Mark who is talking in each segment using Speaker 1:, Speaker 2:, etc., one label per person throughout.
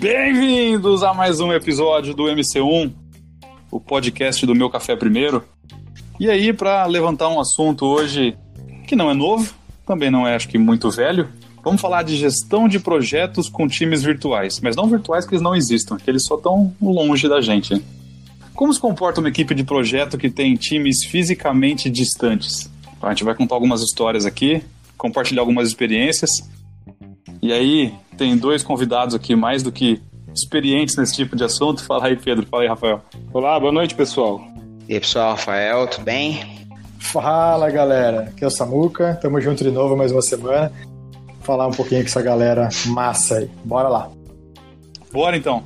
Speaker 1: Bem-vindos a mais um episódio do MC1, o podcast do Meu Café Primeiro. E aí, para levantar um assunto hoje que não é novo, também não é, acho que, muito velho, vamos falar de gestão de projetos com times virtuais. Mas não virtuais que eles não existam, que eles só estão longe da gente. Como se comporta uma equipe de projeto que tem times fisicamente distantes? A gente vai contar algumas histórias aqui, compartilhar algumas experiências. E aí, tem dois convidados aqui mais do que experientes nesse tipo de assunto. Fala aí, Pedro. Fala aí, Rafael.
Speaker 2: Olá, boa noite, pessoal.
Speaker 3: E aí, pessoal, Rafael, tudo bem?
Speaker 4: Fala, galera. Aqui é o Samuca. Tamo junto de novo mais uma semana. Falar um pouquinho com essa galera massa aí. Bora lá.
Speaker 1: Bora então.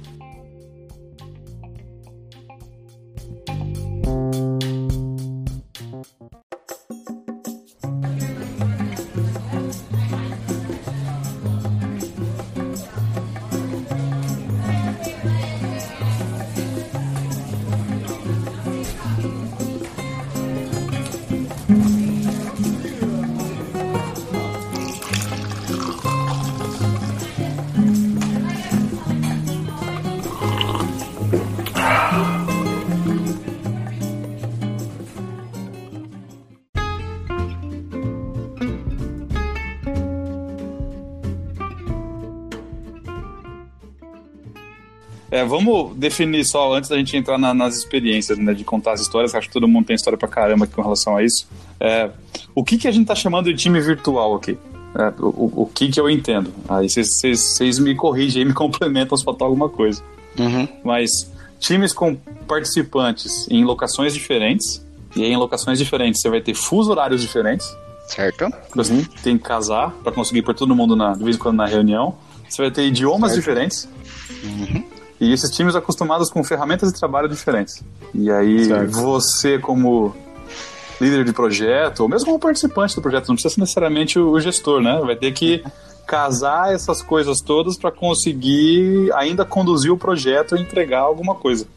Speaker 1: É, vamos definir só, antes da gente entrar na, nas experiências, né, de contar as histórias, acho que todo mundo tem história pra caramba aqui com relação a isso. É, o que, que a gente tá chamando de time virtual aqui? É, o, o que que eu entendo? Aí vocês me corrigem e me complementam se faltar alguma coisa.
Speaker 3: Uhum.
Speaker 1: Mas times com participantes em locações diferentes, e aí em locações diferentes você vai ter fuso horários diferentes.
Speaker 3: Certo.
Speaker 1: Você uhum. tem que casar para conseguir pôr todo mundo na, de vez em quando na reunião. Você vai ter idiomas certo. diferentes.
Speaker 3: Uhum.
Speaker 1: E esses times acostumados com ferramentas de trabalho diferentes. E aí, certo. você, como líder de projeto, ou mesmo como participante do projeto, não precisa ser necessariamente o gestor, né? Vai ter que casar essas coisas todas para conseguir ainda conduzir o projeto e entregar alguma coisa.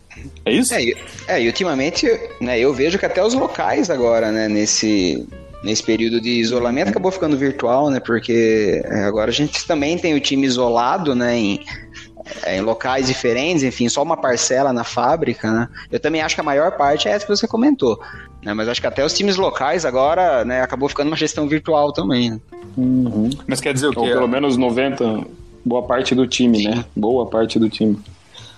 Speaker 1: É isso?
Speaker 3: É, é, e ultimamente, né, eu vejo que até os locais agora, né, nesse, nesse período de isolamento acabou ficando virtual, né? Porque é, agora a gente também tem o time isolado, né? Em, é, em locais diferentes, enfim, só uma parcela na fábrica, né? Eu também acho que a maior parte é essa que você comentou, né? Mas acho que até os times locais agora, né, acabou ficando uma gestão virtual também. Né?
Speaker 1: Uhum. Mas quer dizer o quê?
Speaker 2: Ou pelo menos 90, boa parte do time, né? Boa parte do time.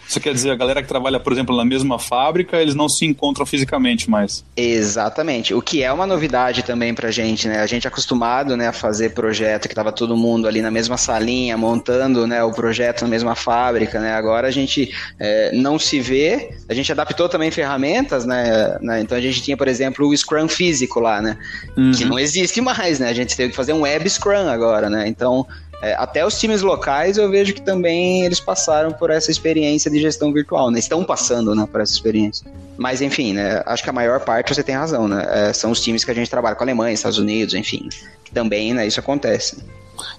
Speaker 1: Você quer dizer, a galera que trabalha, por exemplo, na mesma fábrica, eles não se encontram fisicamente mais.
Speaker 3: Exatamente. O que é uma novidade também pra gente, né? A gente é acostumado né, a fazer projeto que tava todo mundo ali na mesma salinha, montando né, o projeto na mesma fábrica, né? Agora a gente é, não se vê, a gente adaptou também ferramentas, né, né? Então a gente tinha, por exemplo, o Scrum físico lá, né? Uhum. Que não existe mais, né? A gente teve que fazer um web Scrum agora, né? Então é, até os times locais eu vejo que também eles passaram por essa experiência de gestão virtual, né? Estão passando, né, por essa experiência. Mas enfim, né? Acho que a maior parte você tem razão, né? É, são os times que a gente trabalha com a Alemanha, Estados Unidos, enfim. Que também, né? Isso acontece.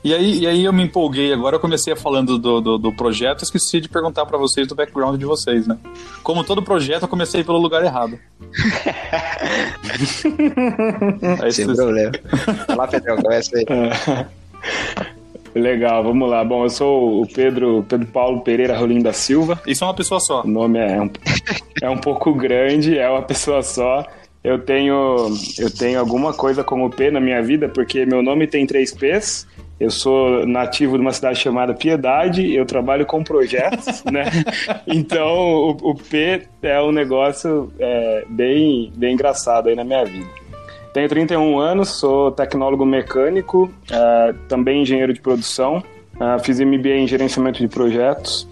Speaker 1: E aí, e aí eu me empolguei agora, eu comecei falando do, do, do projeto, esqueci de perguntar para vocês do background de vocês, né? Como todo projeto, eu comecei pelo lugar errado.
Speaker 3: Sem problema. Lá, Pedro, começa aí.
Speaker 2: Legal, vamos lá. Bom, eu sou o Pedro, Pedro Paulo Pereira Rolim da Silva.
Speaker 1: Isso é uma pessoa só.
Speaker 2: O nome é um, é um pouco grande, é uma pessoa só. Eu tenho, eu tenho alguma coisa como P na minha vida, porque meu nome tem três P's. Eu sou nativo de uma cidade chamada Piedade, eu trabalho com projetos, né? Então o, o, P é um negócio é, bem, bem engraçado aí na minha vida. Tenho 31 anos, sou tecnólogo mecânico, uh, também engenheiro de produção. Uh, fiz MBA em gerenciamento de projetos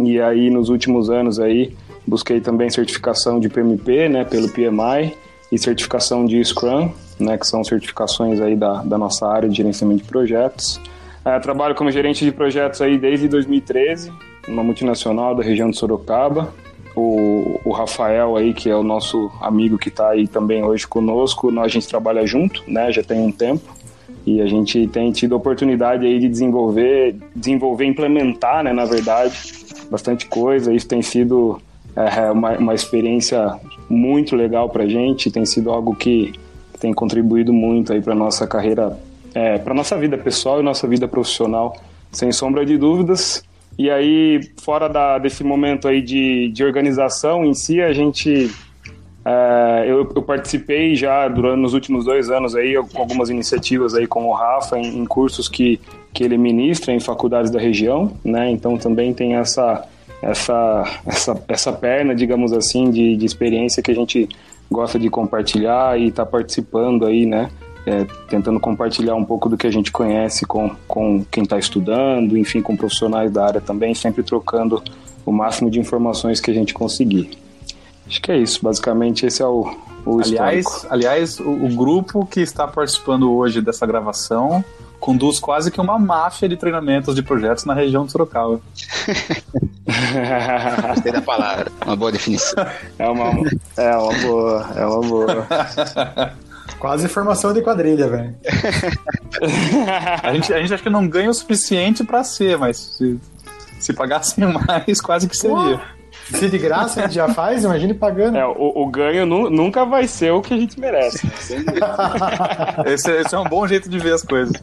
Speaker 2: e aí nos últimos anos aí busquei também certificação de PMP, né, pelo PMI e certificação de Scrum, né, que são certificações aí da, da nossa área de gerenciamento de projetos. Uh, trabalho como gerente de projetos aí desde 2013, uma multinacional da região de Sorocaba o, o Rafael aí, que é o nosso amigo que está aí também hoje conosco, nós, a gente trabalha junto, né, já tem um tempo, e a gente tem tido a oportunidade aí de desenvolver, desenvolver, implementar, né, na verdade, bastante coisa, isso tem sido é, uma, uma experiência muito legal para gente, tem sido algo que tem contribuído muito aí para nossa carreira, é, para nossa vida pessoal e nossa vida profissional, sem sombra de dúvidas, E aí, fora da, desse momento aí de, de organização em si, a gente é, eu, eu, participei já durante nos últimos dois anos aí com algumas iniciativas aí com o Rafa em, em, cursos que, que ele ministra em faculdades da região, né? Então também tem essa essa essa, essa perna, digamos assim, de, de experiência que a gente gosta de compartilhar e está participando aí, né? É, tentando compartilhar um pouco do que a gente conhece com, com quem está estudando, enfim, com profissionais da área também, sempre trocando o máximo de informações que a gente conseguir. Acho que é isso, basicamente esse é o, o
Speaker 1: aliás, histórico. Aliás, o, o grupo que está participando hoje dessa gravação conduz quase que uma máfia de treinamentos de projetos na região de Sorocaba.
Speaker 3: Gostei da palavra, uma boa definição.
Speaker 2: É uma, é uma boa, é uma boa.
Speaker 4: Quase formação de quadrilha, velho.
Speaker 1: a, gente, a gente acha que não ganha o suficiente para ser, mas se, se pagassem mais, quase que seria.
Speaker 4: Se de graça a gente já faz, imagine pagando.
Speaker 2: É, o, o ganho nu, nunca vai ser o que a gente merece.
Speaker 1: esse, esse é um bom jeito de ver as coisas.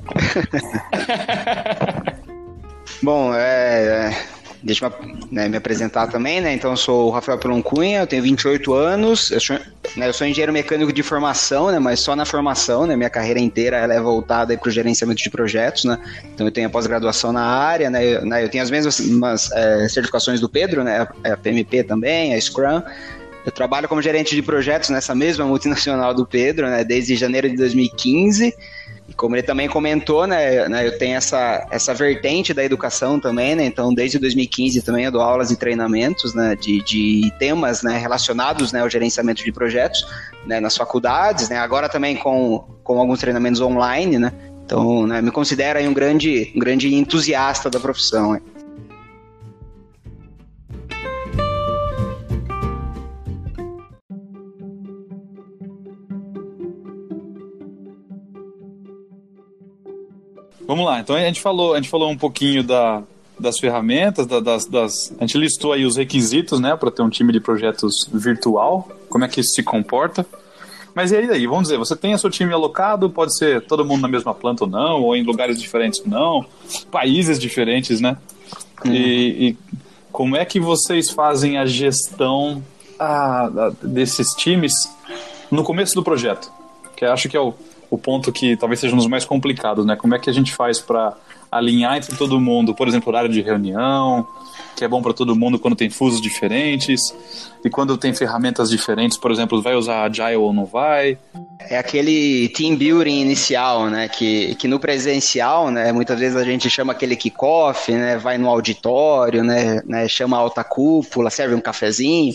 Speaker 3: Bom, é, é Deixa eu né, me apresentar também, né? Então, eu sou o Rafael Pelon Cunha, eu tenho 28 anos, eu sou, né, eu sou engenheiro mecânico de formação, né? Mas só na formação, né? Minha carreira inteira ela é voltada para o gerenciamento de projetos, né? Então, eu tenho a pós-graduação na área, né? Eu, né, eu tenho as mesmas é, certificações do Pedro, né? A, a PMP também, a Scrum. Eu trabalho como gerente de projetos nessa mesma multinacional do Pedro, né? Desde janeiro de 2015. Como ele também comentou, né, né, eu tenho essa, essa vertente da educação também, né, então desde 2015 também eu dou aulas e treinamentos, né, de, de temas, né, relacionados, né, ao gerenciamento de projetos, né, nas faculdades, né, agora também com, com alguns treinamentos online, né, então, né, me considero aí um grande, um grande entusiasta da profissão, né.
Speaker 1: Vamos lá, então a gente falou, a gente falou um pouquinho da, das ferramentas, da, das, das, a gente listou aí os requisitos, né, para ter um time de projetos virtual, como é que isso se comporta. Mas e aí, daí, vamos dizer, você tem o seu time alocado, pode ser todo mundo na mesma planta ou não, ou em lugares diferentes ou não, países diferentes, né? Uhum. E, e, como é que vocês fazem a gestão ah, desses times no começo do projeto? Que eu acho que é o, o ponto que talvez seja um dos mais complicados, né? Como é que a gente faz para alinhar entre todo mundo, por exemplo, horário de reunião, que é bom para todo mundo quando tem fusos diferentes, e quando tem ferramentas diferentes, por exemplo, vai usar Agile ou não vai.
Speaker 3: É aquele team building inicial, né, que, que no presencial, né, muitas vezes a gente chama aquele kickoff, né, vai no auditório, né, né? Chama a alta cúpula, serve um cafezinho,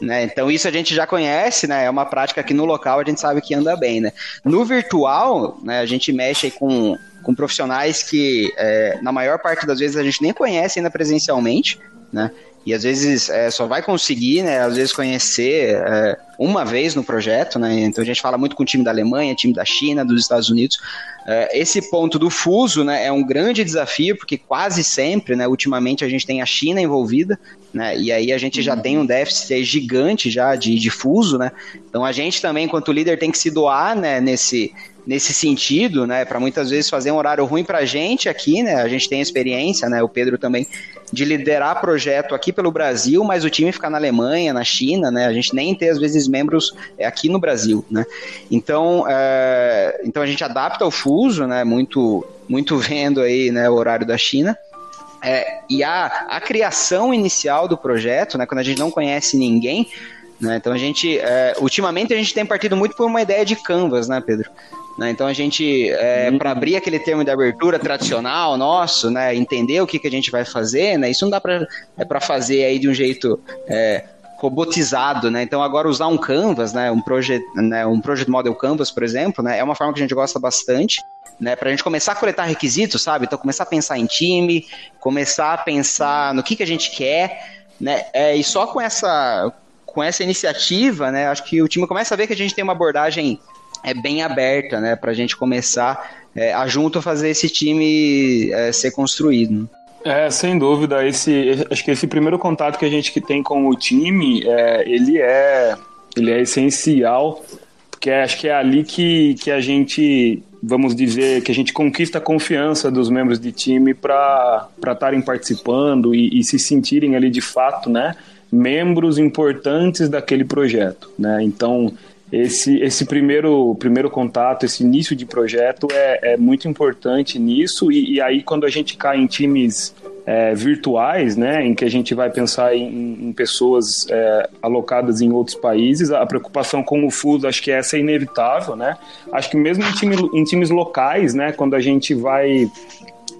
Speaker 3: né? Então isso a gente já conhece, né? É uma prática que no local a gente sabe que anda bem, né? No virtual, né, a gente mexe com, com profissionais que, é, na maior parte das vezes, a gente nem conhece ainda presencialmente, né? E às vezes é, só vai conseguir, né? Às vezes conhecer é, uma vez no projeto, né? Então a gente fala muito com o time da Alemanha, time da China, dos Estados Unidos. É, esse ponto do fuso, né? É um grande desafio porque quase sempre, né? Ultimamente a gente tem a China envolvida, né? E aí a gente já uhum. tem um déficit gigante já de, de fuso, né? Então a gente também, enquanto líder, tem que se doar, né? Nesse nesse sentido, né, para muitas vezes fazer um horário ruim para a gente aqui, né, a gente tem experiência, né, o Pedro também, de liderar projeto aqui pelo Brasil, mas o time ficar na Alemanha, na China, né, a gente nem ter às vezes membros é, aqui no Brasil, né, então, é, então a gente adapta o fuso, né, muito, muito vendo aí, né, o horário da China, é, e a, a criação inicial do projeto, né, quando a gente não conhece ninguém, né, então a gente, é, ultimamente a gente tem partido muito por uma ideia de canvas, né, Pedro? Né? Então a gente, é, uhum. para abrir aquele termo de abertura tradicional nosso, né, entender o que, que a gente vai fazer, né, isso não dá para é fazer aí de um jeito é, robotizado, né? Então agora usar um Canvas, né, um project, né, um project model Canvas, por exemplo, né, é uma forma que a gente gosta bastante, né, para a gente começar a coletar requisitos, sabe? Então começar a pensar em time, começar a pensar no que, que a gente quer, né? É, e só com essa com essa iniciativa, né, acho que o time começa a ver que a gente tem uma abordagem é bem aberta, né, para a gente começar é, a junto fazer esse time é, ser construído.
Speaker 2: É, sem dúvida. Esse, acho que esse primeiro contato que a gente tem com o time, é, ele é, ele é essencial, porque acho que é ali que, que a gente vamos dizer, que a gente conquista a confiança dos membros de time para estarem participando e, e, se sentirem ali de fato, né, membros importantes daquele projeto, né? Então, esse, esse primeiro, primeiro contato, esse início de projeto é, é muito importante nisso, e, e aí quando a gente cai em times é, virtuais, né, em que a gente vai pensar em, em pessoas é, alocadas em outros países, a preocupação com o fuso, acho que essa é inevitável, né? Acho que mesmo em, time, em times locais, né, quando a gente vai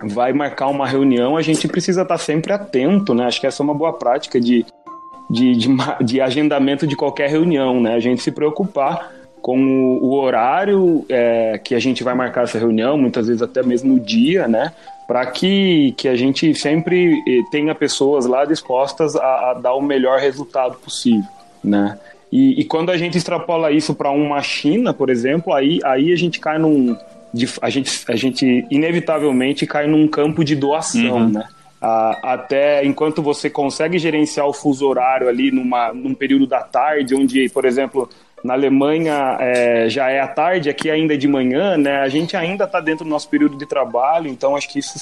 Speaker 2: vai marcar uma reunião, a gente precisa estar sempre atento, né? Acho que essa é uma boa prática de, de, de, de agendamento de qualquer reunião, né? A gente se preocupar com o, o horário é, que a gente vai marcar essa reunião, muitas vezes até mesmo o dia, né? para que, que a gente sempre eh, tenha pessoas lá dispostas a, a dar o melhor resultado possível, né? E, e quando a gente extrapola isso para uma China, por exemplo, aí, aí a gente cai num. A gente, a gente inevitavelmente cai num campo de doação, uhum. né? Até enquanto você consegue gerenciar o fuso horário ali numa, num período da tarde, onde, por exemplo, na Alemanha é, já é à tarde, aqui ainda é de manhã, né? A gente ainda está dentro do nosso período de trabalho, então acho que isso,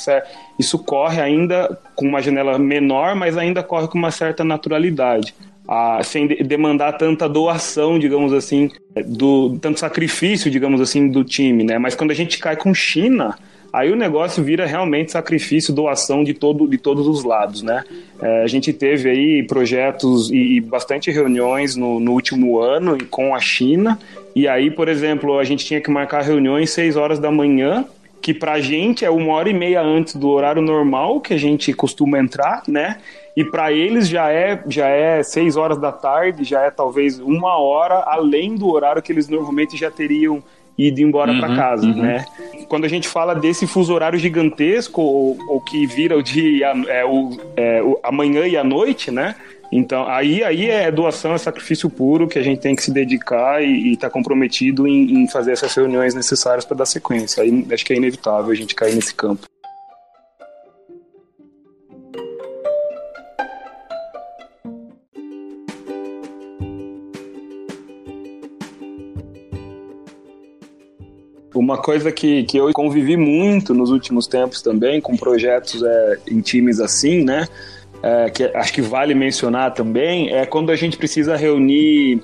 Speaker 2: isso corre ainda com uma janela menor, mas ainda corre com uma certa naturalidade. Ah, sem de demandar tanta doação, digamos assim, do tanto sacrifício, digamos assim, do time, né? Mas quando a gente cai com China, aí o negócio vira realmente sacrifício, doação de, todo, de todos os lados, né? É, a gente teve aí projetos e, e bastante reuniões no, no, último ano com a China, e aí, por exemplo, a gente tinha que marcar reuniões 6 horas da manhã, que pra gente é uma hora e meia antes do horário normal que a gente costuma entrar, né? E para eles já é já é 6 horas da tarde, já é talvez uma hora além do horário que eles normalmente já teriam ido embora uhum, para casa, uhum. né? Quando a gente fala desse fuso horário gigantesco, ou, ou que vira o dia, é, o, é, o, amanhã e a noite, né? Então, aí, aí é doação, é sacrifício puro que a gente tem que se dedicar e estar tá comprometido em, em, fazer essas reuniões necessárias para dar sequência. Aí acho que é inevitável a gente cair nesse campo. Uma coisa que, que eu convivi muito nos últimos tempos também, com projetos é, em times assim, né? É, que acho que vale mencionar também, é quando a gente precisa reunir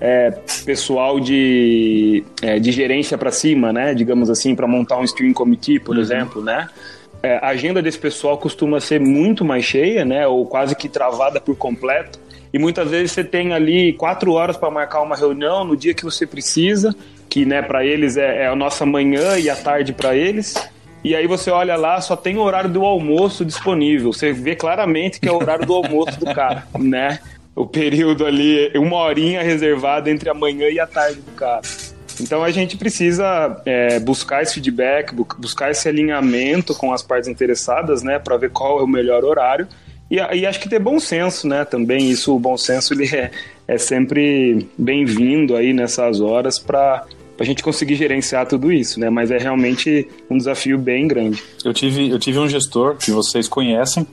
Speaker 2: é, pessoal de, é, de gerência para cima, né? Digamos assim, para montar um steering committee, por uhum. exemplo, né? É, a agenda desse pessoal costuma ser muito mais cheia, né? Ou quase que travada por completo. E muitas vezes você tem ali quatro horas para marcar uma reunião no dia que você precisa que né, para eles é, é, a nossa manhã e a tarde para eles. E aí você olha lá, só tem o horário do almoço disponível. Você vê claramente que é o horário do almoço do cara, né? O período ali, uma horinha reservada entre a manhã e a tarde do cara. Então a gente precisa é, buscar esse feedback, buscar esse alinhamento com as partes interessadas, né, para ver qual é o melhor horário. E, e, acho que ter bom senso, né? Também isso, o bom senso ele é, é sempre bem-vindo aí nessas horas para para a gente conseguir gerenciar tudo isso, né? Mas é realmente um desafio bem grande.
Speaker 1: Eu tive, eu tive um gestor que vocês conhecem,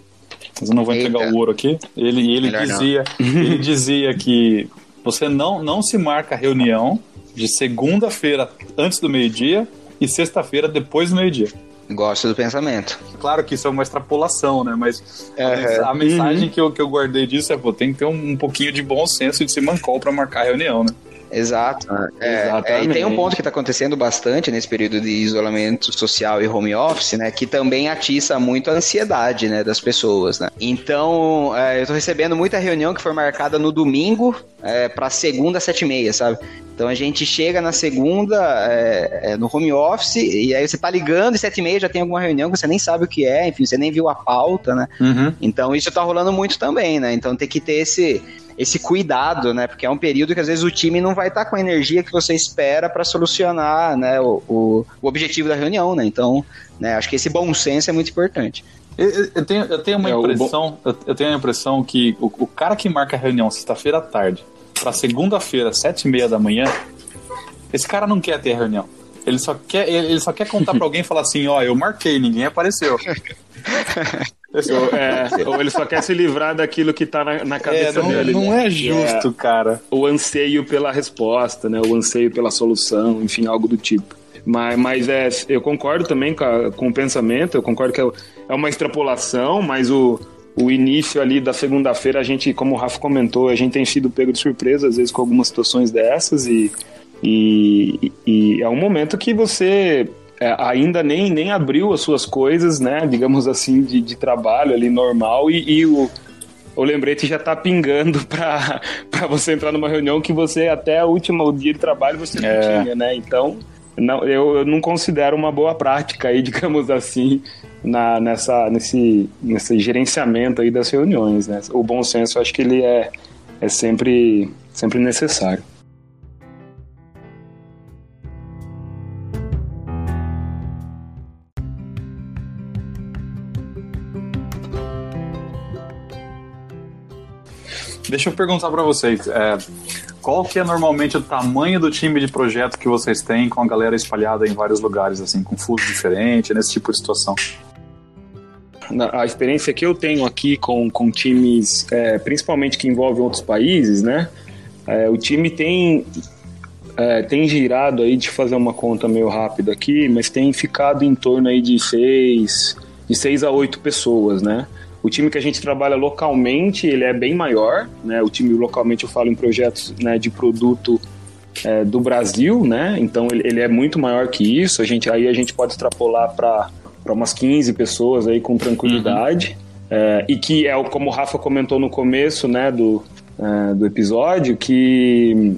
Speaker 1: mas eu não vou entregar Eita. o ouro aqui. Ele, ele dizia, ele dizia que você não, não se marca reunião de segunda-feira antes do meio-dia e sexta-feira depois do meio-dia.
Speaker 3: Gosto do pensamento.
Speaker 1: Claro que isso é uma extrapolação, né? Mas é, a, mensagem uhum. que, eu, que eu guardei disso é, pô, tem que ter um, um pouquinho de bom senso de se mancou para marcar a reunião, né?
Speaker 3: Exato. É, é, e tem um ponto que está acontecendo bastante nesse período de isolamento social e home office, né? Que também atiça muito a ansiedade, né? Das pessoas, né? Então, é, eu estou recebendo muita reunião que foi marcada no domingo é, para segunda, sete e meia, sabe? Então a gente chega na segunda é, é, no home office e aí você tá ligando e sete e meia já tem alguma reunião que você nem sabe o que é, enfim, você nem viu a pauta, né? Uhum. Então isso tá rolando muito também, né? Então tem que ter esse esse cuidado, né? Porque é um período que às vezes o time não vai estar com a energia que você espera para solucionar, né, o, o, o, objetivo da reunião, né? Então, né, acho que esse bom senso é muito importante.
Speaker 1: Eu, eu tenho, eu tenho uma é, impressão, eu, eu, tenho a impressão que o, o cara que marca a reunião sexta-feira à tarde para segunda-feira, sete e meia da manhã, esse cara não quer ter a reunião. Ele só quer, ele só quer contar para alguém e falar assim, ó, eu marquei, ninguém apareceu.
Speaker 2: Ou, é, ou, ele só quer se livrar daquilo que tá na, na cabeça
Speaker 1: é, não,
Speaker 2: dele.
Speaker 1: Não né? é justo, é, cara.
Speaker 2: O anseio pela resposta, né? O anseio pela solução, enfim, algo do tipo. Mas, mas é, eu concordo também com, a, com o pensamento, eu concordo que é, é uma extrapolação, mas o, o início ali da segunda-feira, a gente, como o Rafa comentou, a gente tem sido pego de surpresa, às vezes, com algumas situações dessas, e, e, e é um momento que você é, ainda nem, nem abriu as suas coisas, né, digamos assim, de, de trabalho ali normal, e, e o, o lembrete já tá pingando para você entrar numa reunião que você até o último dia de trabalho você não é. tinha, né? Então, não, eu, eu, não considero uma boa prática aí, digamos assim, na, nessa, nesse, nesse gerenciamento aí das reuniões, né? O bom senso, eu acho que ele é, é sempre, sempre necessário.
Speaker 1: Deixa eu perguntar para vocês, é, qual que é normalmente o tamanho do time de projeto que vocês têm com a galera espalhada em vários lugares, assim, com fuso diferente, nesse tipo de situação?
Speaker 2: A experiência que eu tenho aqui com, com times, é, principalmente que envolvem outros países, né? É, o time tem é, tem girado aí de fazer uma conta meio rápida aqui, mas tem ficado em torno aí de seis, de seis a oito pessoas, né? O time que a gente trabalha localmente, ele é bem maior, né? O time localmente eu falo em projetos né, de produto é, do Brasil, né? Então ele, ele, é muito maior que isso. A gente, aí a gente pode extrapolar para umas 15 pessoas aí com tranquilidade. Uhum. É, e que é como o Rafa comentou no começo, né, do, é, do episódio, que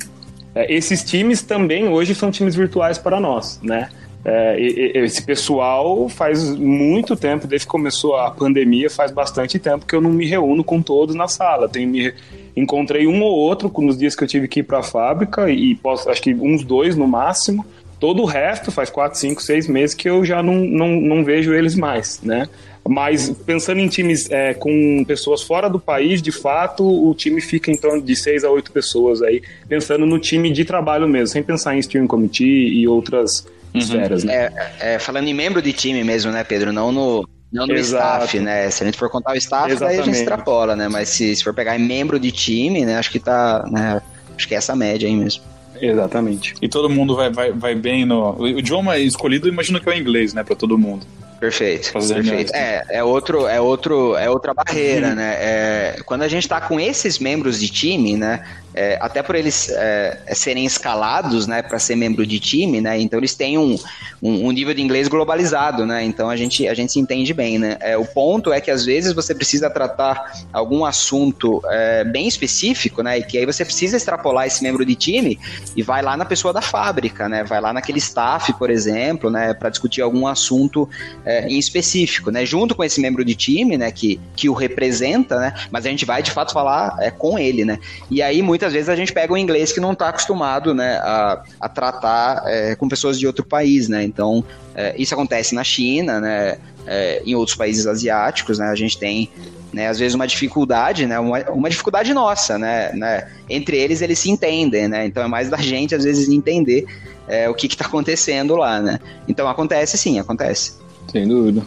Speaker 2: é, esses times também hoje são times virtuais para nós, né? É, esse pessoal faz muito tempo, desde que começou a pandemia, faz bastante tempo que eu não me reúno com todos na sala. Me, encontrei um ou outro nos dias que eu tive que ir para a fábrica, e posso, acho que uns dois no máximo. Todo o resto faz quatro, cinco, seis meses que eu já não, não, não vejo eles mais, né? Mas pensando em times é, com pessoas fora do país, de fato, o time fica em torno de seis a oito pessoas aí, pensando no time de trabalho mesmo, sem pensar em steering committee e outras uhum. esferas. Né?
Speaker 3: É, é, falando em membro de time mesmo, né, Pedro? Não no, não no Exato. staff, né? Se a gente for contar o staff, Exatamente. daí a gente extrapola, né? Mas se, se for pegar em membro de time, né? Acho que tá. Né? Acho que é essa média aí mesmo.
Speaker 2: Exatamente.
Speaker 1: E todo mundo vai, vai, vai bem no. O idioma escolhido, imagino que é o inglês, né? Para todo mundo.
Speaker 3: Perfeito, perfeito. É, é, outro, é, outro, é outra barreira, uhum. né? É, quando a gente está com esses membros de time, né? é, até por eles é, é serem escalados, né, para ser membro de time, né, então eles têm um, um, um, nível de inglês globalizado, né, então a gente, a gente se entende bem, né. É, o ponto é que às vezes você precisa tratar algum assunto é, bem específico, né, e que aí você precisa extrapolar esse membro de time e vai lá na pessoa da fábrica, né, vai lá naquele staff, por exemplo, né, para discutir algum assunto é, em específico, né, junto com esse membro de time, né, que, que o representa, né, mas a gente vai de fato falar é, com ele, né, e aí muitas vezes a gente pega um inglês que não está acostumado né, a, a tratar é, com pessoas de outro país, né? Então, é, isso acontece na China, né? É, em outros países asiáticos, né? A gente tem né, às vezes uma dificuldade, né, uma, uma dificuldade nossa, né, né, entre eles eles se entendem, né, então é mais da gente às vezes entender é, o que está acontecendo lá, né, então acontece sim, acontece.
Speaker 1: Sem dúvida.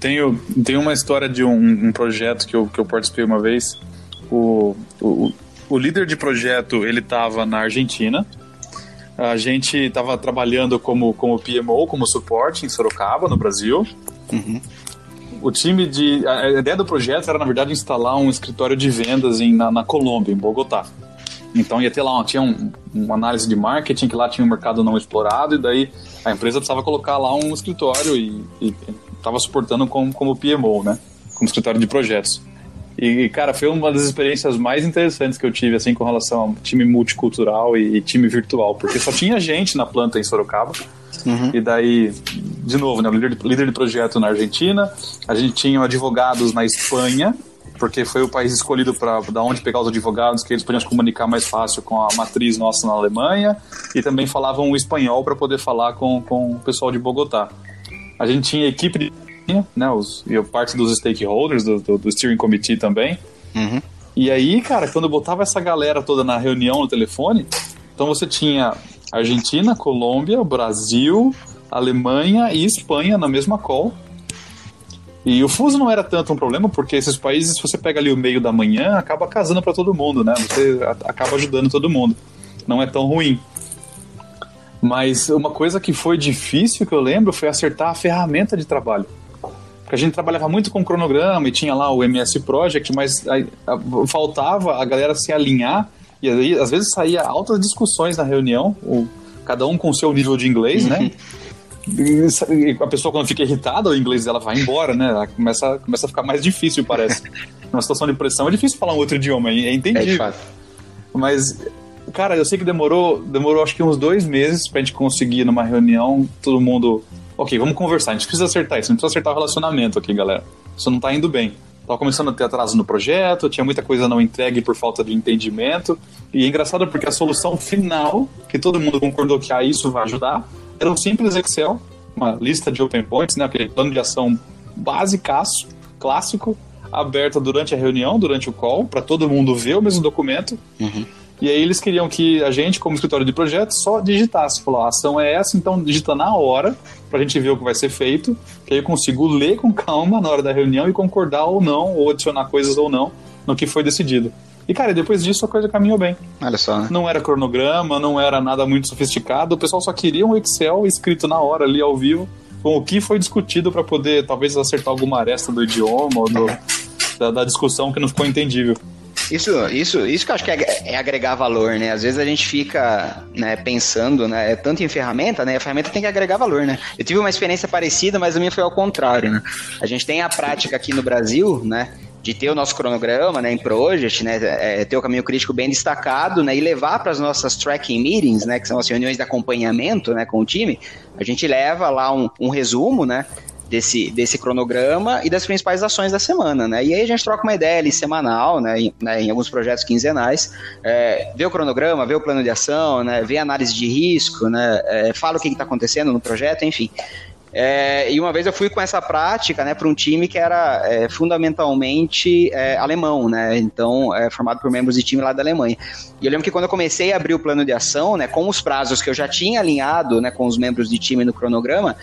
Speaker 1: Tenho, tenho uma história de um, um projeto que eu, que eu participei uma vez, o, o, o líder de projeto ele estava na Argentina. A gente estava trabalhando como, como PMO, como suporte em Sorocaba, no Brasil. Uhum. O time de. A ideia do projeto era, na verdade, instalar um escritório de vendas em, na, na Colômbia, em Bogotá. Então ia ter lá, tinha um, uma análise de marketing, que lá tinha um mercado não explorado, e daí a empresa precisava colocar lá um escritório e estava suportando como, como PMO, né? Como escritório de projetos. E, cara, foi uma das experiências mais interessantes que eu tive, assim, com relação ao time multicultural e, e time virtual, porque só tinha gente na planta em Sorocaba. Uhum. E daí, de novo, né, líder, de, líder de projeto na Argentina, a gente tinha advogados na Espanha, porque foi o país escolhido para da onde pegar os advogados, que eles podiam se comunicar mais fácil com a matriz nossa na Alemanha, e também falavam o espanhol para poder falar com, com o pessoal de Bogotá. A gente tinha equipe de né? Os, e parte dos stakeholders, do, do, do steering committee também. Uhum. E aí, cara, quando eu botava essa galera toda na reunião no telefone, então você tinha Argentina, Colômbia, Brasil, Alemanha e Espanha na mesma call. E o fuso não era tanto um problema, porque esses países, se você pega ali o meio da manhã, acaba casando para todo mundo, né? Você acaba ajudando todo mundo. Não é tão ruim. Mas uma coisa que foi difícil que eu lembro foi acertar a ferramenta de trabalho. Porque a gente trabalhava muito com cronograma e tinha lá o MS Project, mas aí, faltava a galera se alinhar e aí às vezes saía altas discussões na reunião, o, cada um com seu nível de inglês, né? A pessoa quando fica irritada, o inglês dela vai embora, né? Ela começa, começa a ficar mais difícil, parece. Numa situação de pressão é difícil falar um outro idioma, é entendido. É Mas Cara, eu sei que demorou, demorou acho que uns dois meses pra gente conseguir numa reunião, todo mundo. Ok, vamos conversar. A gente precisa acertar isso, a gente precisa acertar o relacionamento aqui, galera. Isso não tá indo bem. Tava começando a ter atraso no projeto, tinha muita coisa não entregue por falta de entendimento. E é engraçado porque a solução final, que todo mundo concordou que ah, isso vai ajudar, era um simples Excel, uma lista de open points, né, aquele plano de ação basicaço, clássico, aberta durante a reunião, durante o call, para todo mundo ver o mesmo documento. Uhum. E aí eles queriam que a gente, como escritório de projeto, só digitasse. Falou, a ação é essa, então digita na hora, pra gente ver o que vai ser feito, que aí eu consigo ler com calma na hora da reunião e concordar ou não, ou adicionar coisas ou não no que foi decidido. E, cara, depois disso a coisa caminhou bem.
Speaker 3: Olha só, né?
Speaker 1: Não era cronograma, não era nada muito sofisticado, o pessoal só queria um Excel escrito na hora ali ao vivo, com o que foi discutido para poder talvez acertar alguma aresta do idioma ou do, da, da discussão que não ficou entendível.
Speaker 3: Isso, isso, isso que eu acho que é, é agregar valor, né? Às vezes a gente fica né, pensando, né? É tanto em ferramenta, né? A ferramenta tem que agregar valor, né? Eu tive uma experiência parecida, mas a minha foi ao contrário, né? A gente tem a prática aqui no Brasil, né? De ter o nosso cronograma né, em Project, né, é, ter o caminho crítico bem destacado né, e levar para as nossas tracking meetings, né, que são as reuniões de acompanhamento né, com o time, a gente leva lá um, um resumo né, desse, desse cronograma e das principais ações da semana, né? E aí a gente troca uma ideia ali semanal, né? Em, né, em alguns projetos quinzenais, é, vê o cronograma, vê o plano de ação, né? Vê a análise de risco, né? É, fala o que está acontecendo no projeto, enfim. É, e uma vez eu fui com essa prática, né, para um time que era é, fundamentalmente é, alemão, né, então é, formado por membros de time lá da Alemanha. E eu lembro que quando eu comecei a abrir o plano de ação, né, com os prazos que eu já tinha alinhado, né, com os membros de time no cronograma,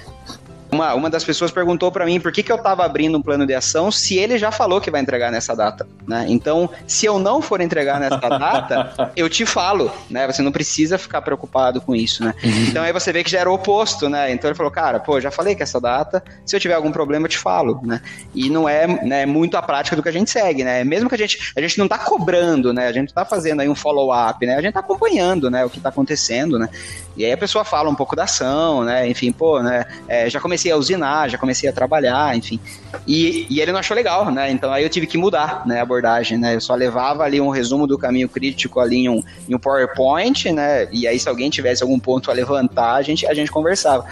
Speaker 3: uma, uma das pessoas perguntou para mim por que, que eu estava abrindo um plano de ação se ele já falou que vai entregar nessa data, né? Então, se eu não for entregar nessa data, eu te falo, né? Você não precisa ficar preocupado com isso, né? Uhum. Então aí você vê que já era o oposto, né? Então ele falou, cara, pô, já falei que essa data, se eu tiver algum problema eu te falo, né? E não é né, muito a prática do que a gente segue, né? Mesmo que a gente, a gente não tá cobrando, né? A gente tá fazendo aí um follow-up, né? A gente tá acompanhando, né? O que tá acontecendo, né? E aí a pessoa fala um pouco da ação, né? Enfim, pô, né? É, já comecei a usinar, já comecei a trabalhar, enfim. E, e ele não achou legal, né? Então aí eu tive que mudar, né? A abordagem, né? Eu só levava ali um resumo do caminho crítico ali em um, em um PowerPoint, né? E aí se alguém tivesse algum ponto a levantar, a gente, a gente conversava.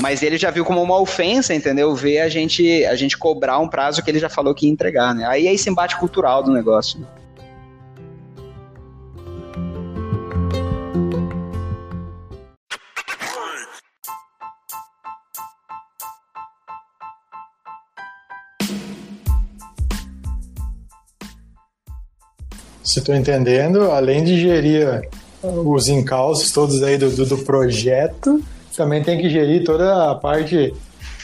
Speaker 3: Mas ele já viu como uma ofensa, entendeu? Ver a gente, a gente cobrar um prazo que ele já falou que ia entregar, né? Aí é esse embate cultural do negócio. Né?
Speaker 4: Se estou entendendo, além de gerir os encalços todos aí do, do, do, projeto, também tem que gerir toda a parte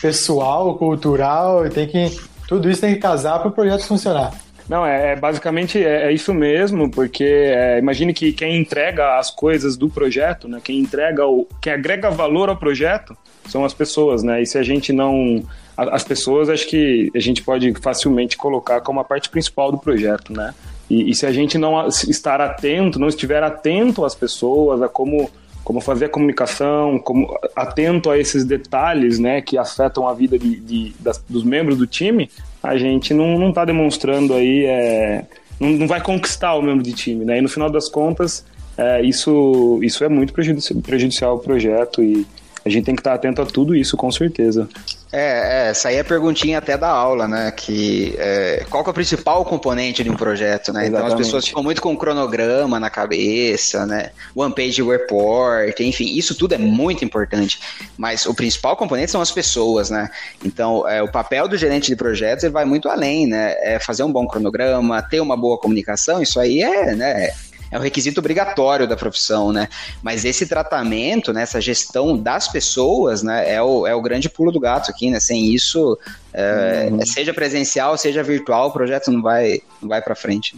Speaker 4: pessoal, cultural, e tem que tudo isso tem que casar para o projeto funcionar.
Speaker 2: Não, é, é basicamente é, é, isso mesmo, porque é, imagine que quem entrega as coisas do projeto, né, quem entrega o, quem agrega valor ao projeto são as pessoas, né? E se a gente não as pessoas, acho que a gente pode facilmente colocar como a parte principal do projeto, né? E, e, se a gente não estar atento, não estiver atento às pessoas, a como, como fazer a comunicação, como atento a esses detalhes né, que afetam a vida de, de das, dos membros do time, a gente não está demonstrando aí, é, não, não, vai conquistar o membro de time. Né? E no final das contas, é, isso, isso é muito prejudicial, prejudicial ao projeto e a gente tem que estar atento a tudo isso, com certeza.
Speaker 3: É, é, essa aí é a perguntinha até da aula, né? Que é, qual que é o principal componente de um projeto, né? Exatamente. Então as pessoas ficam muito com cronograma na cabeça, né? One page report, enfim, isso tudo é muito importante. Mas o principal componente são as pessoas, né? Então é, o papel do gerente de projetos ele vai muito além, né? É fazer um bom cronograma, ter uma boa comunicação, isso aí é, né? É um requisito obrigatório da profissão, né? Mas esse tratamento, né, essa gestão das pessoas, né, é o, é o grande pulo do gato aqui, né? Sem isso, é, uhum. seja presencial, seja virtual, o projeto não vai, não vai para frente.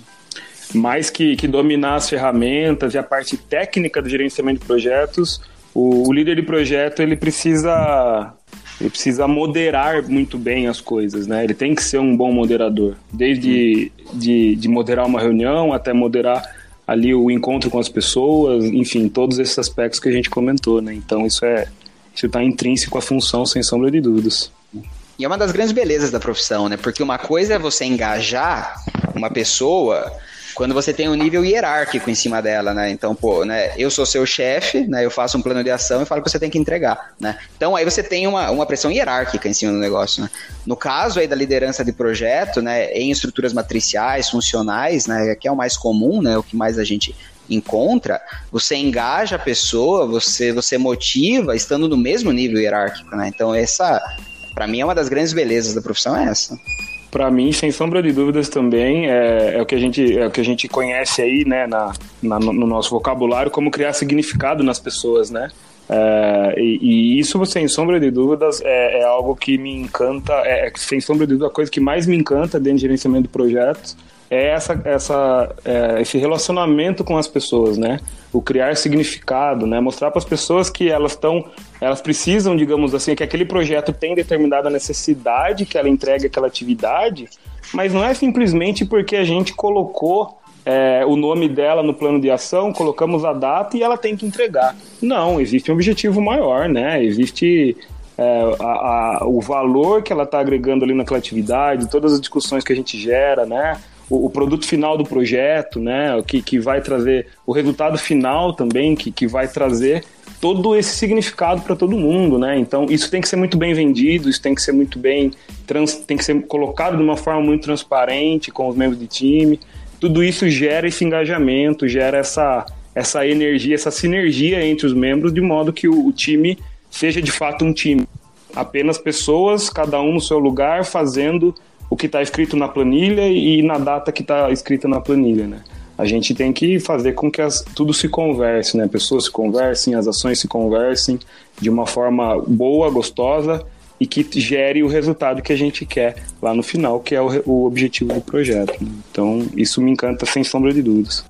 Speaker 2: Mais que, que dominar as ferramentas e a parte técnica do gerenciamento de projetos, o, o líder de projeto ele precisa ele precisa moderar muito bem as coisas, né? Ele tem que ser um bom moderador, desde de, de moderar uma reunião até moderar ali o encontro com as pessoas, enfim, todos esses aspectos que a gente comentou, né? Então isso é isso está intrínseco à função, sem sombra de dúvidas.
Speaker 3: E é uma das grandes belezas da profissão, né? Porque uma coisa é você engajar uma pessoa quando você tem um nível hierárquico em cima dela, né? Então, pô, né? Eu sou seu chefe, né? Eu faço um plano de ação e falo que você tem que entregar, né? Então, aí você tem uma, uma pressão hierárquica em cima do negócio, né? No caso aí da liderança de projeto, né? Em estruturas matriciais, funcionais, né? Que é o mais comum, né? O que mais a gente encontra, você engaja a pessoa, você, você motiva estando no mesmo nível hierárquico, né? Então, essa, para mim, é uma das grandes belezas da profissão, é essa
Speaker 2: para mim, sem sombra de dúvidas também, é, é, o que a gente, é o que a gente conhece aí, né, na, na no nosso vocabulário, como criar significado nas pessoas, né? É, e, e, isso, sem sombra de dúvidas, é, é algo que me encanta, é, é, sem sombra de dúvida, a coisa que mais me encanta dentro de gerenciamento de projetos é essa, essa, é, esse relacionamento com as pessoas, né? O criar significado, né? Mostrar para as pessoas que elas estão, elas precisam, digamos assim, que aquele projeto tem determinada necessidade que ela entregue aquela atividade, mas não é simplesmente porque a gente colocou é, o nome dela no plano de ação, colocamos a data e ela tem que entregar. Não, existe um objetivo maior, né? Existe é, a, a, o valor que ela está agregando ali naquela atividade, todas as discussões que a gente gera, né? o, o, produto final do projeto, né? Que, que vai trazer o resultado final também, que, que vai trazer todo esse significado para todo mundo, né? Então isso tem que ser muito bem vendido, isso tem que ser muito bem trans, tem que ser colocado de uma forma muito transparente com os membros de time. Tudo isso gera esse engajamento, gera essa essa energia, essa sinergia entre os membros, de modo que o, o time seja de fato um time. Apenas pessoas, cada um no seu lugar, fazendo o que está escrito na planilha e na data que está escrita na planilha, né? A gente tem que fazer com que as, tudo se converse, né? Pessoas se conversem, as ações se conversem de uma forma boa, gostosa e que gere o resultado que a gente quer lá no final, que é o, o objetivo do projeto. Né? Então, isso me encanta sem sombra de dúvidas.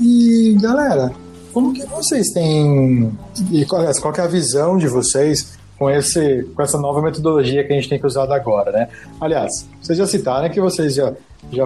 Speaker 4: E galera, como que vocês têm e qual, qual é a visão de vocês com esse com essa nova metodologia que a gente tem que usar agora, né? Aliás, vocês já citaram que vocês já já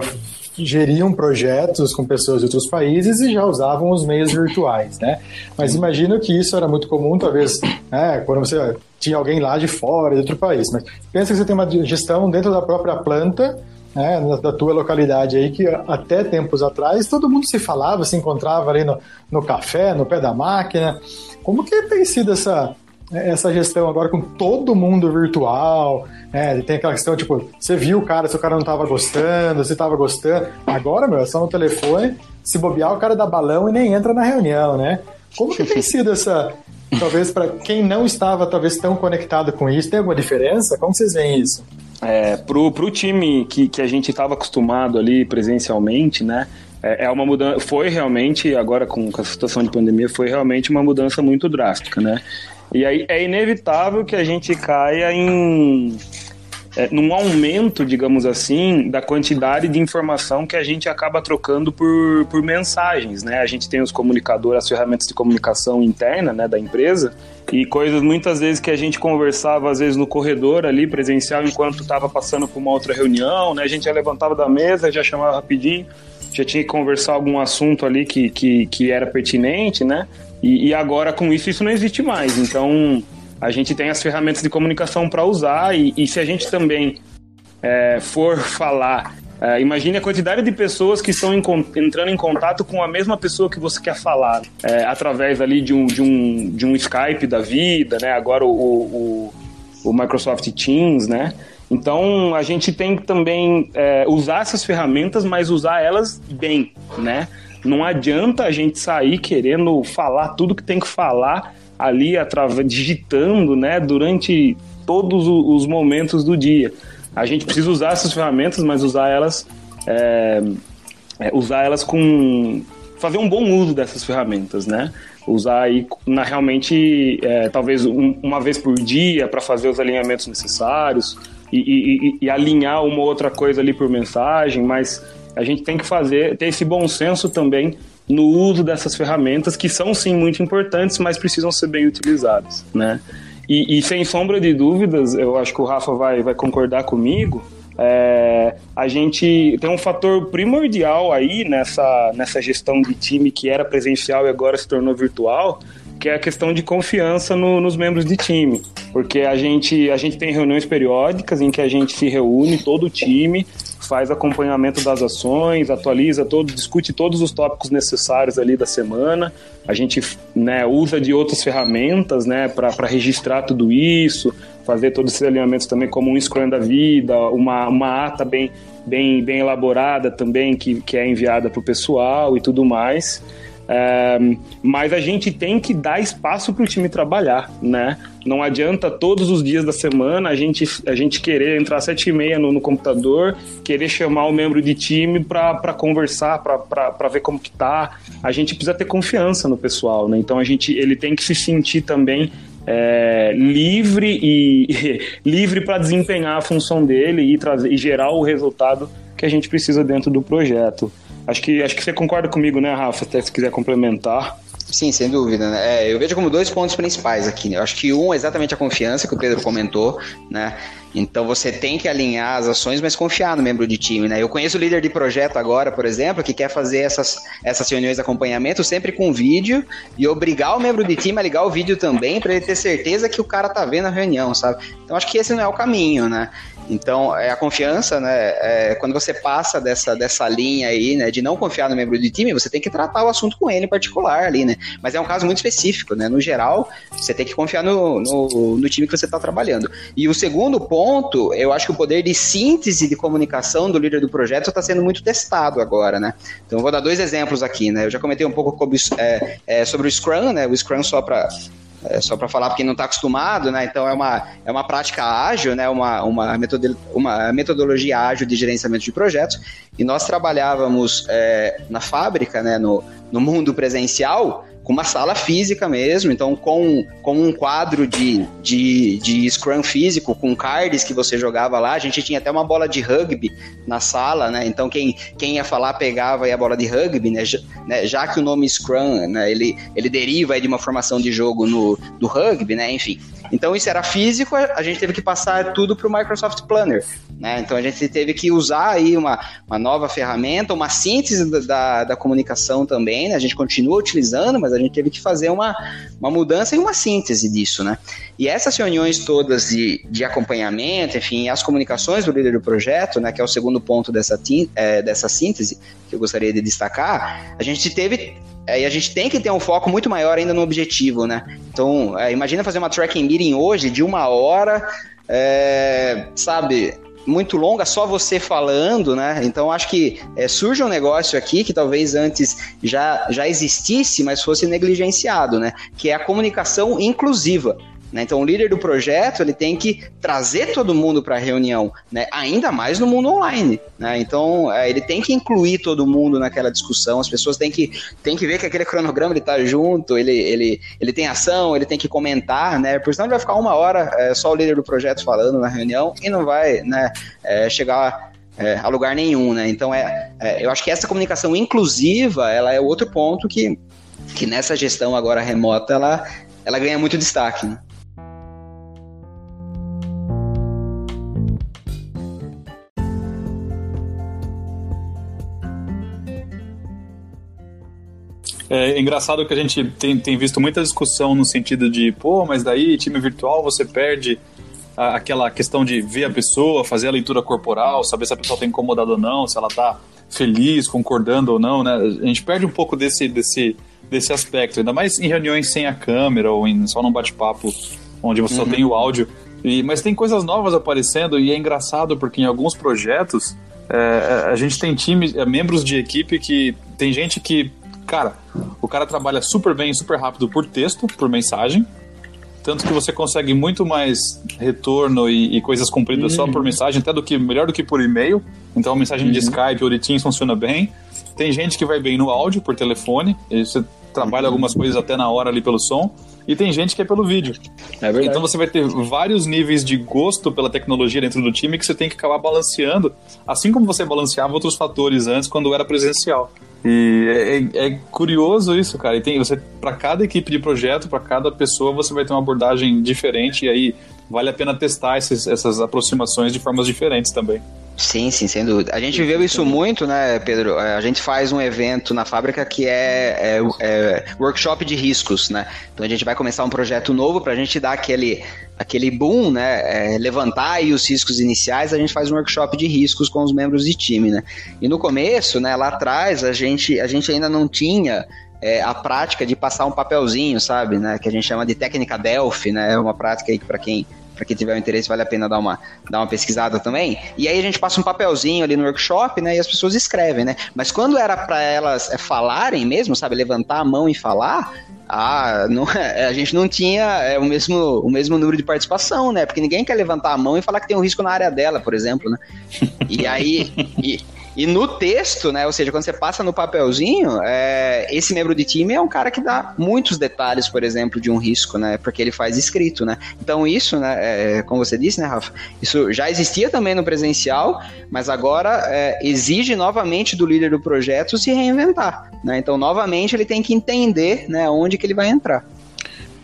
Speaker 4: geriam projetos com pessoas de outros países e já usavam os meios virtuais, né? Mas imagino que isso era muito comum, talvez, né, quando você tinha alguém lá de fora, de outro país. Mas pensa que você tem uma gestão dentro da própria planta né, da tua localidade aí, que até tempos atrás todo mundo se falava, se encontrava ali no, no café, no pé da máquina. Como que tem sido essa, essa gestão agora com todo mundo virtual? É, tem aquela questão, tipo, você viu o cara, se o cara não estava gostando, se estava gostando. Agora, meu, é só no telefone, se bobear, o cara dá balão e nem entra na reunião, né? Como que tem sido essa, talvez para quem não estava talvez tão conectado com isso, tem alguma diferença? Como vocês veem isso?
Speaker 2: É, pro, pro time que, que a gente estava acostumado ali presencialmente, né? É, é uma mudança, foi realmente, agora com, com a situação de pandemia, foi realmente uma mudança muito drástica, né? E aí é inevitável que a gente caia em é, num aumento, digamos assim, da quantidade de informação que a gente acaba trocando por, por mensagens, né? A gente tem os comunicadores, as ferramentas de comunicação interna, né, da empresa, e coisas muitas vezes que a gente conversava às vezes no corredor ali presencial enquanto estava passando por uma outra reunião, né? A gente já levantava da mesa, já chamava rapidinho, já tinha que conversar algum assunto ali que, que, que era pertinente, né? E, e agora com isso isso não existe mais. Então a gente tem as ferramentas de comunicação para usar e, e, se a gente também é, for falar, é, imagine a quantidade de pessoas que estão em, entrando em contato com a mesma pessoa que você quer falar, é, através ali de um, de, um, de um Skype da vida, né? Agora o, o, o Microsoft Teams, né? Então a gente tem que também é, usar essas ferramentas, mas usar elas bem, né? Não adianta a gente sair querendo falar tudo que tem que falar ali através digitando, né, durante todos os momentos do dia. A gente precisa usar essas ferramentas, mas usar elas é, usar elas com fazer um bom uso dessas ferramentas, né? usar aí na realmente é, talvez um, uma vez por dia para fazer os alinhamentos necessários e, e, e, alinhar uma outra coisa ali por mensagem, mas a gente tem que fazer ter esse bom senso também no uso dessas ferramentas que são sim muito importantes, mas precisam ser bem utilizadas, né? E, e sem sombra de dúvidas, eu acho que o Rafa vai, vai concordar comigo. É, a gente tem um fator primordial aí nessa, nessa gestão de time que era presencial e agora se tornou virtual, que é a questão de confiança no, nos membros de time. Porque a gente, a gente tem reuniões periódicas em que a gente se reúne, todo o time, faz acompanhamento das ações, atualiza todo, discute todos os tópicos necessários ali da semana. A gente né, usa de outras ferramentas né, para registrar tudo isso, fazer todos esses alinhamentos também como um Scrum da vida, uma, uma ata bem, bem, bem elaborada também que, que é enviada para o pessoal e tudo mais. É, mas a gente tem que dar espaço para o time trabalhar, né? Não adianta todos os dias da semana a gente, a gente querer entrar às sete e meia no, no computador, querer chamar o membro de time para conversar, para ver como que tá. A gente precisa ter confiança no pessoal, né? Então a gente, ele tem que se sentir também é, livre e livre para desempenhar a função dele e trazer e gerar o resultado que a gente precisa dentro do projeto. Acho que, acho que você concorda comigo, né, Rafa? Até se quiser complementar.
Speaker 3: Sim, sem dúvida. Né? É, eu vejo como dois pontos principais aqui. Né? Eu acho que um é exatamente a confiança que o Pedro comentou, né? Então você tem que alinhar as ações, mas confiar no membro de time, né? Eu conheço o líder de projeto agora, por exemplo, que quer fazer essas, essas reuniões de acompanhamento sempre com vídeo e obrigar o membro de time a ligar o vídeo também para ele ter certeza que o cara tá vendo a reunião, sabe? Então acho que esse não é o caminho, né? Então, é a confiança, né? É, quando você passa dessa, dessa linha aí, né, de não confiar no membro do time, você tem que tratar o assunto com ele em particular ali, né? Mas é um caso muito específico, né? No geral, você tem que confiar no, no, no time que você está trabalhando. E o segundo ponto, eu acho que o poder de síntese de comunicação do líder do projeto está sendo muito testado agora, né? Então, vou dar dois exemplos aqui, né? Eu já comentei um pouco sobre, é, é, sobre o Scrum, né? O Scrum só para é, só para falar para quem não está acostumado, né? Então é uma, é uma prática ágil, né? Uma, uma, metodolo uma metodologia ágil de gerenciamento de projetos. E nós trabalhávamos é, na fábrica, né? No, no mundo presencial, com uma sala física mesmo, então com, com um quadro de, de, de Scrum físico, com cards que você jogava lá, a gente tinha até uma bola de rugby na sala, né? Então quem, quem ia falar pegava a bola de rugby, né? Já, né? Já que o nome Scrum, né? ele, ele deriva de uma formação de jogo no, do rugby, né? Enfim. Então isso era físico, a gente teve que passar tudo para o Microsoft Planner. Né? Então a gente teve que usar aí uma, uma nova ferramenta, uma síntese da, da, da comunicação também. Né? A gente continua utilizando, mas a gente teve que fazer uma, uma mudança e uma síntese disso. Né? E essas reuniões todas de, de acompanhamento, enfim, as comunicações do líder do projeto, né, que é o segundo ponto dessa, é, dessa síntese que eu gostaria de destacar, a gente teve e a gente tem que ter um foco muito maior ainda no objetivo, né? Então, é, imagina fazer uma tracking meeting hoje de uma hora, é, sabe? muito longa, só você falando, né? Então acho que é, surge um negócio aqui que talvez antes já, já existisse, mas fosse negligenciado, né? Que é a comunicação inclusiva. Né? Então, o líder do projeto ele tem que trazer todo mundo para a reunião, né? ainda mais no mundo online. Né? Então, é, ele tem que incluir todo mundo naquela discussão. As pessoas têm que, têm que ver que aquele cronograma está junto, ele, ele, ele tem ação, ele tem que comentar, né? porque senão ele vai ficar uma hora é, só o líder do projeto falando na reunião e não vai né, é, chegar é, a lugar nenhum, né? Então é, é, eu acho que essa comunicação inclusiva, ela é outro ponto que, que nessa gestão agora remota, ela, ela ganha muito destaque. Né?
Speaker 1: É engraçado que a gente tem, tem visto muita discussão no sentido de, pô, mas daí time virtual você perde a, aquela questão de ver a pessoa, fazer a leitura corporal, saber se a pessoa está incomodada ou não, se ela está feliz, concordando ou não, né? A gente perde um pouco desse, desse, desse aspecto, ainda mais em reuniões sem a câmera ou em, só num bate-papo onde você uhum. só tem o áudio. E, mas tem coisas novas aparecendo e é engraçado porque em alguns projetos é, a gente tem times, é, membros de equipe que tem gente que Cara, o cara trabalha super bem, super rápido por texto, por mensagem. Tanto que você consegue muito mais retorno e, e coisas cumpridas uhum. só por mensagem, até do que melhor do que por e-mail. Então a mensagem uhum. de Skype ou de Teams funciona bem. Tem gente que vai bem no áudio, por telefone. Você trabalha algumas coisas até na hora ali pelo som, e tem gente que é pelo vídeo.
Speaker 2: É verdade.
Speaker 1: Então você vai ter vários níveis de gosto pela tecnologia dentro do time que você tem que acabar balanceando, assim como você balanceava outros fatores antes quando era presencial. E é, é curioso isso, cara. E tem você para cada equipe de projeto, para cada pessoa, você vai ter uma abordagem diferente e aí vale a pena testar esses, essas aproximações de formas diferentes também.
Speaker 3: Sim, sim, sem dúvida. A gente viveu isso muito, né, Pedro? É, a gente faz um evento na fábrica que é, é, é workshop de riscos, né? Então a gente vai começar um projeto novo para a gente dar aquele, aquele boom, né? É, levantar aí os riscos iniciais, a gente faz um workshop de riscos com os membros de time, né? E no começo, né, lá atrás, a gente, a gente ainda não tinha é, a prática de passar um papelzinho, sabe, né? Que a gente chama de técnica Delphi, né? É uma prática aí que para quem para quem tiver interesse, vale a pena dar uma, dar uma pesquisada também. E aí a gente passa um papelzinho ali no workshop, né? E as pessoas escrevem, né? Mas quando era para elas é, falarem mesmo, sabe, levantar a mão e falar, ah, não, a gente não tinha é, o, mesmo, o mesmo número de participação, né? Porque ninguém quer levantar a mão e falar que tem um risco na área dela, por exemplo, né? E aí. E, e no texto, né? Ou seja, quando você passa no papelzinho, é, esse membro de time é um cara que dá muitos detalhes, por exemplo, de um risco, né? Porque ele faz escrito, né? Então isso, né? É, como você disse, né, Rafa? Isso já existia também no presencial, mas agora é, exige novamente do líder do projeto se reinventar, né? Então novamente ele tem que entender, né? Onde que ele vai entrar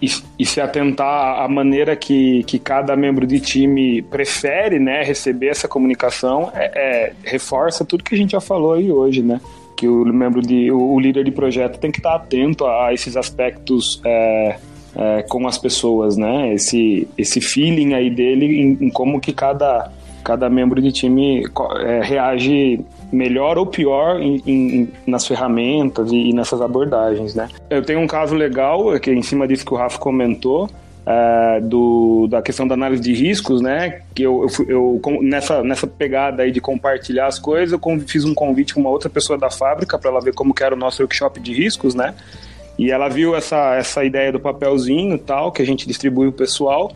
Speaker 2: e, se atentar à maneira que, que cada membro de time prefere né, receber essa comunicação, é, é, reforça tudo que a gente já falou aí hoje, né? Que o membro de o líder de projeto tem que estar atento a, esses aspectos é, é, com as pessoas, né? Esse, esse feeling aí dele em, em como que cada, cada membro de time é, reage melhor ou pior em, em, nas ferramentas e, e, nessas abordagens, né? Eu tenho um caso legal, que é em cima disso que o Rafa comentou, é, do, da questão da análise de riscos, né? Que eu, eu, eu, nessa, nessa pegada aí de compartilhar as coisas, eu fiz um convite com uma outra pessoa da fábrica para ela ver como que era o nosso workshop de riscos, né? E ela viu essa, essa ideia do papelzinho tal, que a gente distribui o pessoal.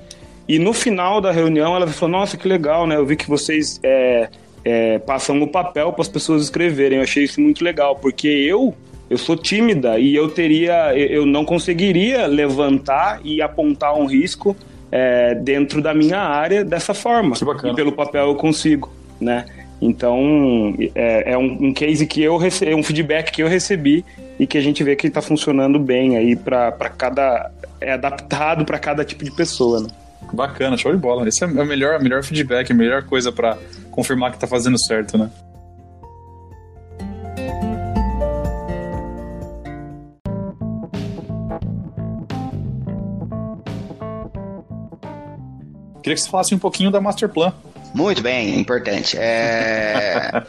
Speaker 2: E no final da reunião ela falou: Nossa, que legal, né? Eu vi que vocês é, é, passam o papel para as pessoas escreverem. Eu achei isso muito legal, porque eu eu sou tímida e eu teria eu não conseguiria levantar e apontar um risco é, dentro da minha área dessa forma. E pelo papel eu consigo, né? Então é, é um, um, case que eu recebi, um feedback que eu recebi e que a gente vê que está funcionando bem aí para cada é adaptado para cada tipo de pessoa, né?
Speaker 1: Bacana, show de bola. Esse é o melhor, melhor feedback, a melhor coisa para confirmar que tá fazendo certo, né? Queria que você falasse um pouquinho da Masterplan.
Speaker 3: Muito bem, importante. É...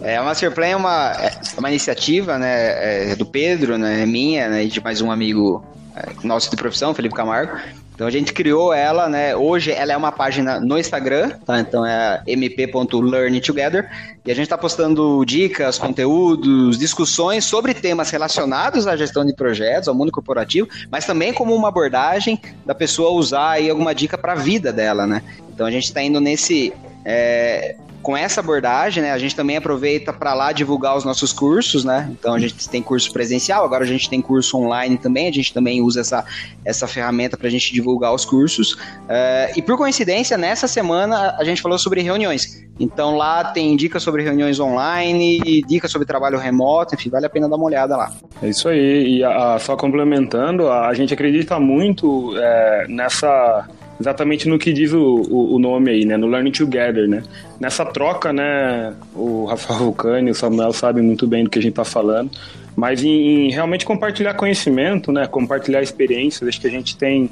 Speaker 3: É, a Masterplan é uma, é uma iniciativa né, é do Pedro, né, é minha né, e de mais um amigo é, nosso de profissão, Felipe Camargo. Então a gente criou ela, né? Hoje ela é uma página no Instagram, tá? Então é mp.learntogether. E a gente está postando dicas, conteúdos, discussões sobre temas relacionados à gestão de projetos, ao mundo corporativo, mas também como uma abordagem da pessoa usar aí alguma dica para a vida dela, né? Então a gente está indo nesse é, com essa abordagem, né, a gente também aproveita para lá divulgar os nossos cursos, né? Então a gente tem curso presencial, agora a gente tem curso online também, a gente também usa essa, essa ferramenta para a gente divulgar os cursos. Uh, e por coincidência, nessa semana a gente falou sobre reuniões. Então lá tem dicas sobre reuniões online, dicas sobre trabalho remoto, enfim, vale a pena dar uma olhada lá.
Speaker 2: É isso aí, e a, a, só complementando, a, a, gente acredita muito é, nessa exatamente no que diz o, o, o, nome aí, né? No Learning Together, né? Nessa troca, né? O Rafael Vulcani o Samuel sabem muito bem do que a gente está falando, mas em, em, realmente compartilhar conhecimento, né? Compartilhar experiências, acho que a gente tem,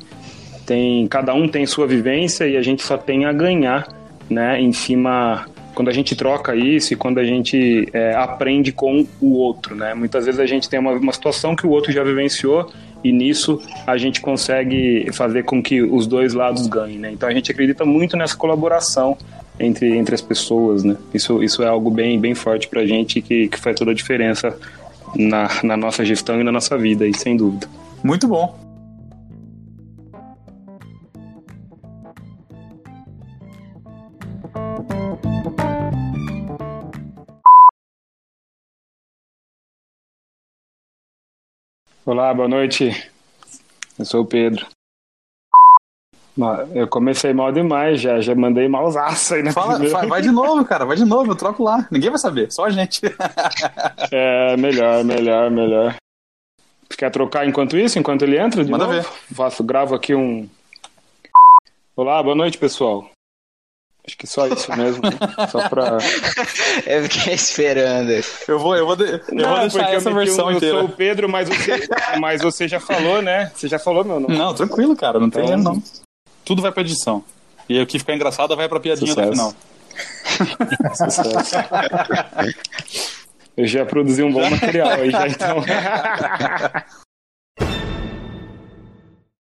Speaker 2: tem, cada um tem sua vivência e a gente só tem a ganhar, né? Em cima quando a gente troca isso e quando a gente é, aprende com o outro, né? Muitas vezes a gente tem uma, uma situação que o outro já vivenciou e nisso a gente consegue fazer com que os dois lados ganhem, né? Então a gente acredita muito nessa colaboração entre, entre as pessoas, né? Isso, isso é algo bem, bem forte pra gente que, que faz toda a diferença na, na nossa gestão e na nossa vida, aí, sem dúvida.
Speaker 1: Muito bom.
Speaker 2: Olá, boa noite. Eu sou o Pedro. Eu comecei mal demais já, já mandei malzaço aí na
Speaker 1: Fala,
Speaker 2: primeira.
Speaker 1: vai de novo, cara, vai de novo, eu troco lá. Ninguém vai saber, só a gente.
Speaker 2: É, melhor, melhor, melhor. Quer trocar enquanto isso, enquanto ele entra? De
Speaker 1: Manda
Speaker 2: novo?
Speaker 1: ver.
Speaker 2: Faço, gravo aqui um. Olá, boa noite, pessoal. Acho que só isso mesmo. né? Só pra.
Speaker 3: Eu fiquei esperando.
Speaker 1: Eu vou, eu vou, de- eu vou deixar
Speaker 2: porque eu
Speaker 1: essa versão
Speaker 2: um- eu
Speaker 1: inteira.
Speaker 2: sou o Pedro, mas você, mas você já falou, né? Você já falou meu nome.
Speaker 1: Não, tranquilo, cara, não tem
Speaker 2: Então-
Speaker 1: erro, não. Tudo vai pra edição. E o que ficar engraçado vai pra piadinha
Speaker 2: Sucesso.
Speaker 1: do final.
Speaker 2: Sucesso. Eu já produzi um bom material aí, já então.